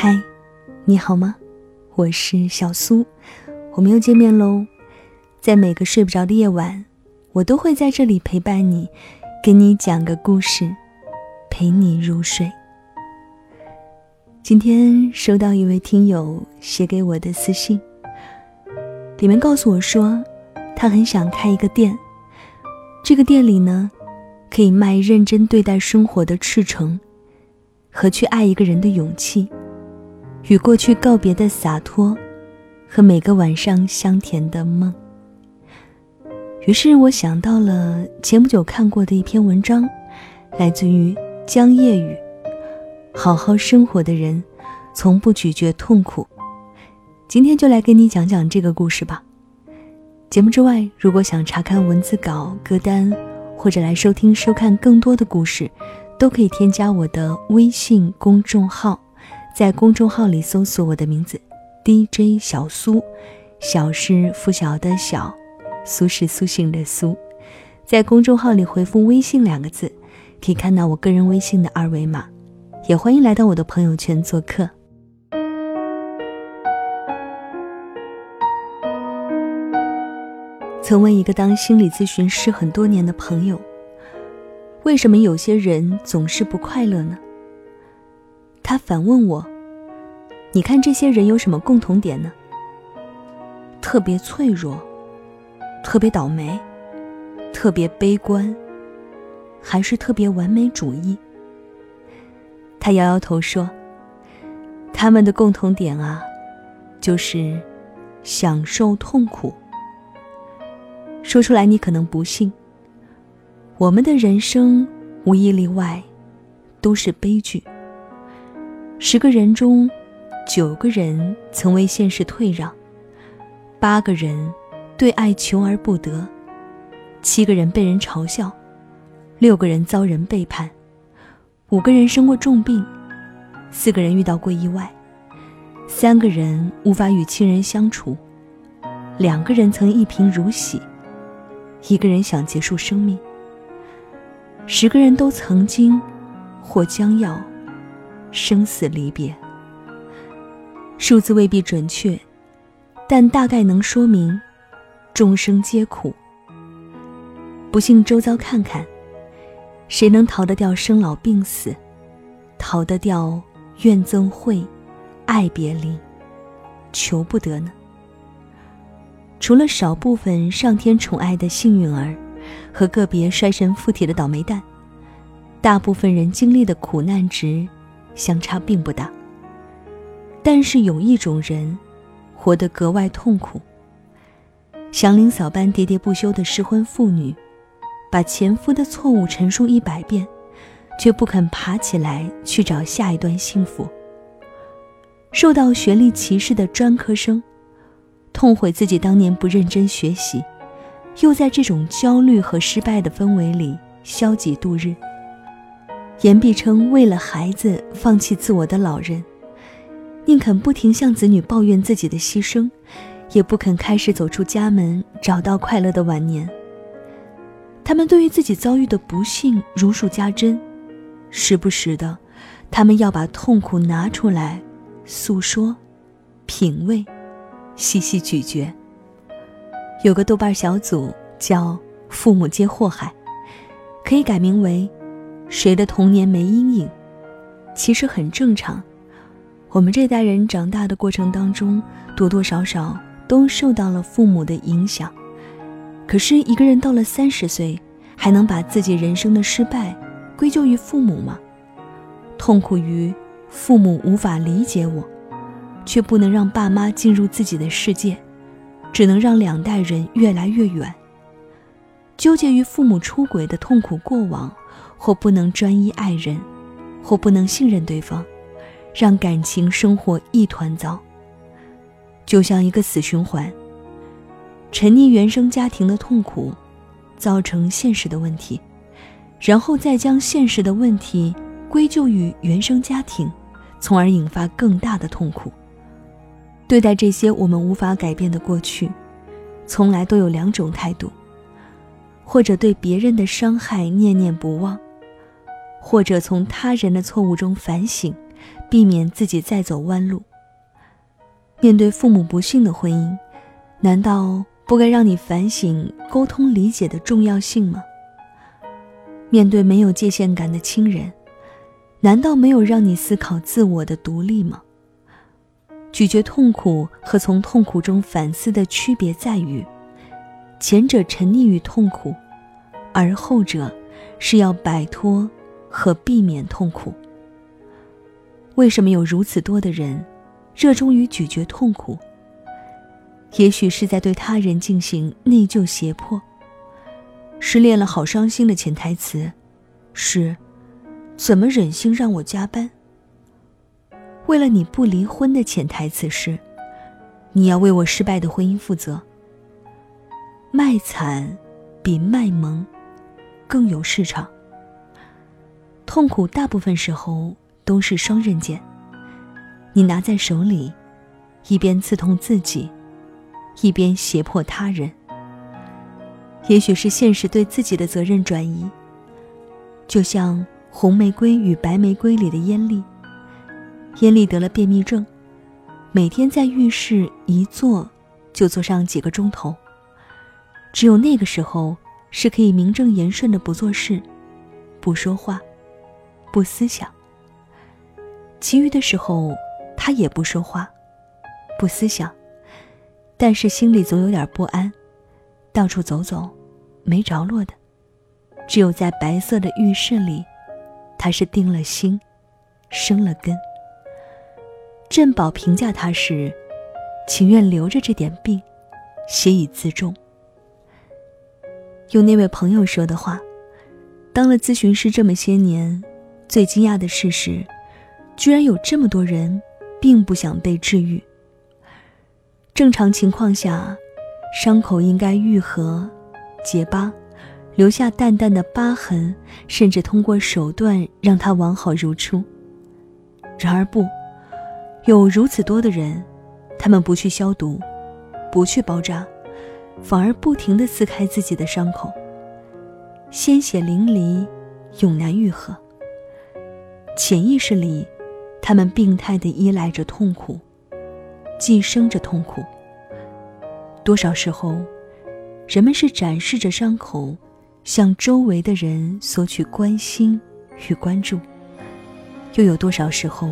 嗨，你好吗？我是小苏，我们又见面喽。在每个睡不着的夜晚，我都会在这里陪伴你，给你讲个故事，陪你入睡。今天收到一位听友写给我的私信，里面告诉我说，他很想开一个店，这个店里呢，可以卖认真对待生活的赤诚，和去爱一个人的勇气，与过去告别的洒脱，和每个晚上香甜的梦。于是我想到了前不久看过的一篇文章，来自于江夜雨。好好生活的人，从不咀嚼痛苦。今天就来给你讲讲这个故事吧。节目之外，如果想查看文字稿、歌单，或者来收听、收看更多的故事，都可以添加我的微信公众号，在公众号里搜索我的名字 DJ 小苏，小是拂晓的小，苏是苏醒的苏，在公众号里回复“微信”两个字，可以看到我个人微信的二维码。也欢迎来到我的朋友圈做客。曾问一个当心理咨询师很多年的朋友：“为什么有些人总是不快乐呢？”他反问我：“你看这些人有什么共同点呢？特别脆弱，特别倒霉，特别悲观，还是特别完美主义？”他摇摇头说：“他们的共同点啊，就是享受痛苦。说出来你可能不信。我们的人生无一例外，都是悲剧。十个人中，九个人曾为现实退让，八个人对爱求而不得，七个人被人嘲笑，六个人遭人背叛。”五个人生过重病，四个人遇到过意外，三个人无法与亲人相处，两个人曾一贫如洗，一个人想结束生命。十个人都曾经，或将要，生死离别。数字未必准确，但大概能说明，众生皆苦。不信周遭看看。谁能逃得掉生老病死，逃得掉怨憎会、爱别离、求不得呢？除了少部分上天宠爱的幸运儿，和个别衰神附体的倒霉蛋，大部分人经历的苦难值相差并不大。但是有一种人，活得格外痛苦，祥林嫂般喋喋不休的失婚妇女。把前夫的错误陈述一百遍，却不肯爬起来去找下一段幸福。受到学历歧视的专科生，痛悔自己当年不认真学习，又在这种焦虑和失败的氛围里消极度日。言必称为了孩子放弃自我的老人，宁肯不停向子女抱怨自己的牺牲，也不肯开始走出家门，找到快乐的晚年。他们对于自己遭遇的不幸如数家珍，时不时的，他们要把痛苦拿出来诉说、品味、细细咀嚼。有个豆瓣小组叫“父母皆祸害”，可以改名为“谁的童年没阴影”。其实很正常，我们这代人长大的过程当中，多多少少都受到了父母的影响。可是，一个人到了三十岁，还能把自己人生的失败归咎于父母吗？痛苦于父母无法理解我，却不能让爸妈进入自己的世界，只能让两代人越来越远。纠结于父母出轨的痛苦过往，或不能专一爱人，或不能信任对方，让感情生活一团糟。就像一个死循环。沉溺原生家庭的痛苦，造成现实的问题，然后再将现实的问题归咎于原生家庭，从而引发更大的痛苦。对待这些我们无法改变的过去，从来都有两种态度：或者对别人的伤害念念不忘，或者从他人的错误中反省，避免自己再走弯路。面对父母不幸的婚姻，难道不该让你反省沟通理解的重要性吗？面对没有界限感的亲人，难道没有让你思考自我的独立吗？咀嚼痛苦和从痛苦中反思的区别在于，前者沉溺于痛苦，而后者是要摆脱和避免痛苦。为什么有如此多的人热衷于咀嚼痛苦？也许是在对他人进行内疚胁迫。失恋了，好伤心的潜台词是：怎么忍心让我加班？为了你不离婚的潜台词是，你要为我失败的婚姻负责。卖惨比卖萌更有市场。痛苦大部分时候都是双刃剑，你拿在手里，一边刺痛自己，一边胁迫他人。也许是现实对自己的责任转移，就像《红玫瑰与白玫瑰》里的艳丽。艳丽得了便秘症，每天在浴室一坐就坐上几个钟头。只有那个时候是可以名正言顺的不做事、不说话、不思想。其余的时候，他也不说话、不思想，但是心里总有点不安，到处走走，没着落的。只有在白色的浴室里，他是定了心，生了根。镇宝评价他时，情愿留着这点病，写以自重。用那位朋友说的话，当了咨询师这么些年，最惊讶的事实，居然有这么多人并不想被治愈。正常情况下，伤口应该愈合、结疤，留下淡淡的疤痕，甚至通过手段让它完好如初。然而不。有如此多的人，他们不去消毒，不去包扎，反而不停地撕开自己的伤口，鲜血淋漓，永难愈合。潜意识里，他们病态地依赖着痛苦，寄生着痛苦。多少时候，人们是展示着伤口，向周围的人索取关心与关注，又有多少时候？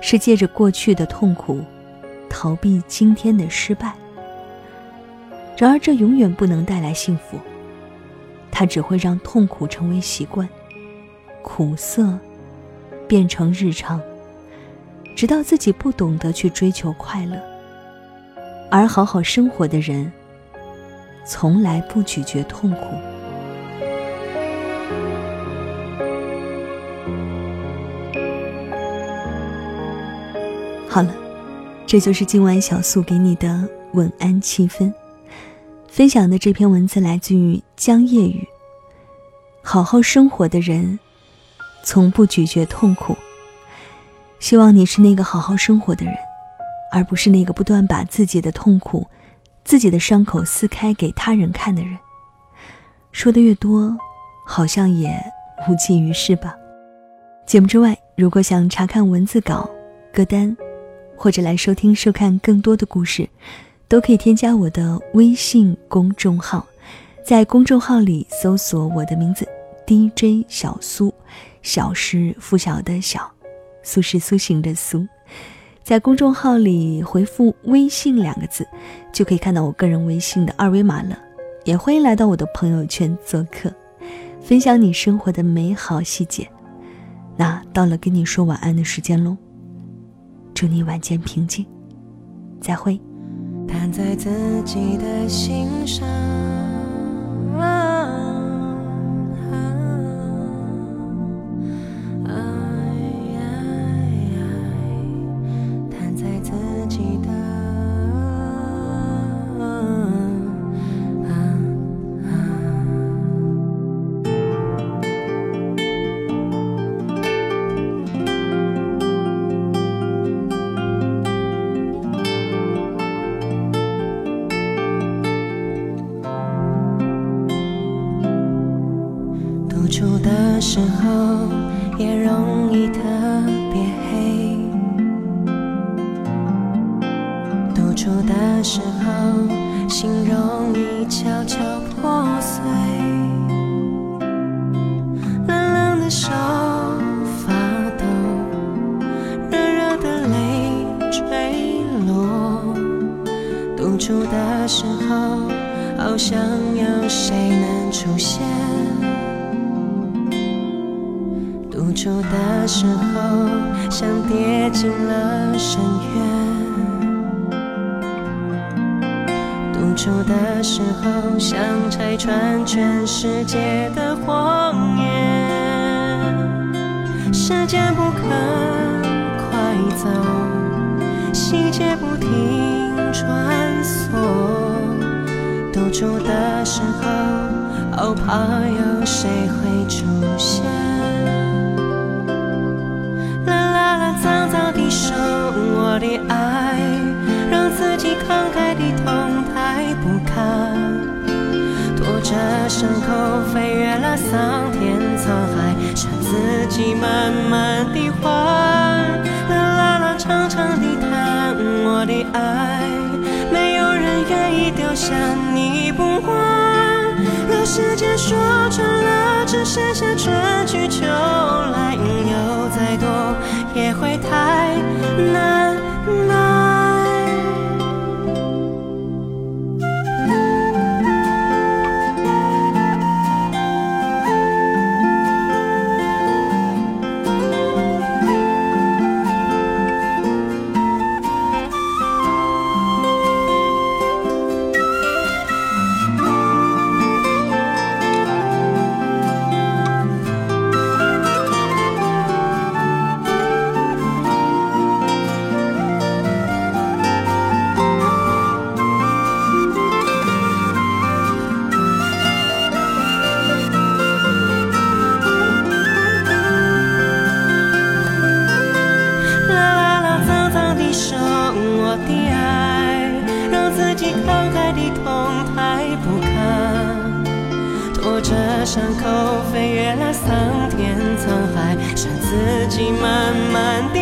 是借着过去的痛苦，逃避今天的失败。然而，这永远不能带来幸福。它只会让痛苦成为习惯，苦涩变成日常，直到自己不懂得去追求快乐。而好好生活的人，从来不咀嚼痛苦。好了，这就是今晚小素给你的晚安气氛。分享的这篇文字来自于江夜雨。好好生活的人，从不咀嚼痛苦。希望你是那个好好生活的人，而不是那个不断把自己的痛苦、自己的伤口撕开给他人看的人。说的越多，好像也无济于事吧。节目之外，如果想查看文字稿、歌单。或者来收听、收看更多的故事，都可以添加我的微信公众号，在公众号里搜索我的名字 DJ 小苏，小是拂晓的小，苏是苏醒的苏，在公众号里回复“微信”两个字，就可以看到我个人微信的二维码了。也欢迎来到我的朋友圈做客，分享你生活的美好细节。那到了跟你说晚安的时间喽。祝你晚间平静，再会。弹在自己的心上。时候也容易特别黑独处的时候心容易悄悄破碎冷冷的手发抖热热的泪坠落。独处的时候好像有谁能出现独处的时候，像跌进了深渊。独处的时候，像拆穿全世界的谎言。时间不肯快走，细节不停穿梭。独处的时候，好怕有谁会出现。我的爱，让自己慷慨的痛太不堪。拖着伤口飞越了桑田沧海，剩自己慢慢的还。啦啦啦，长长的叹，我的爱，没有人愿意丢下你不还。若时间说穿了，只剩下那苍天沧海，是自己慢慢的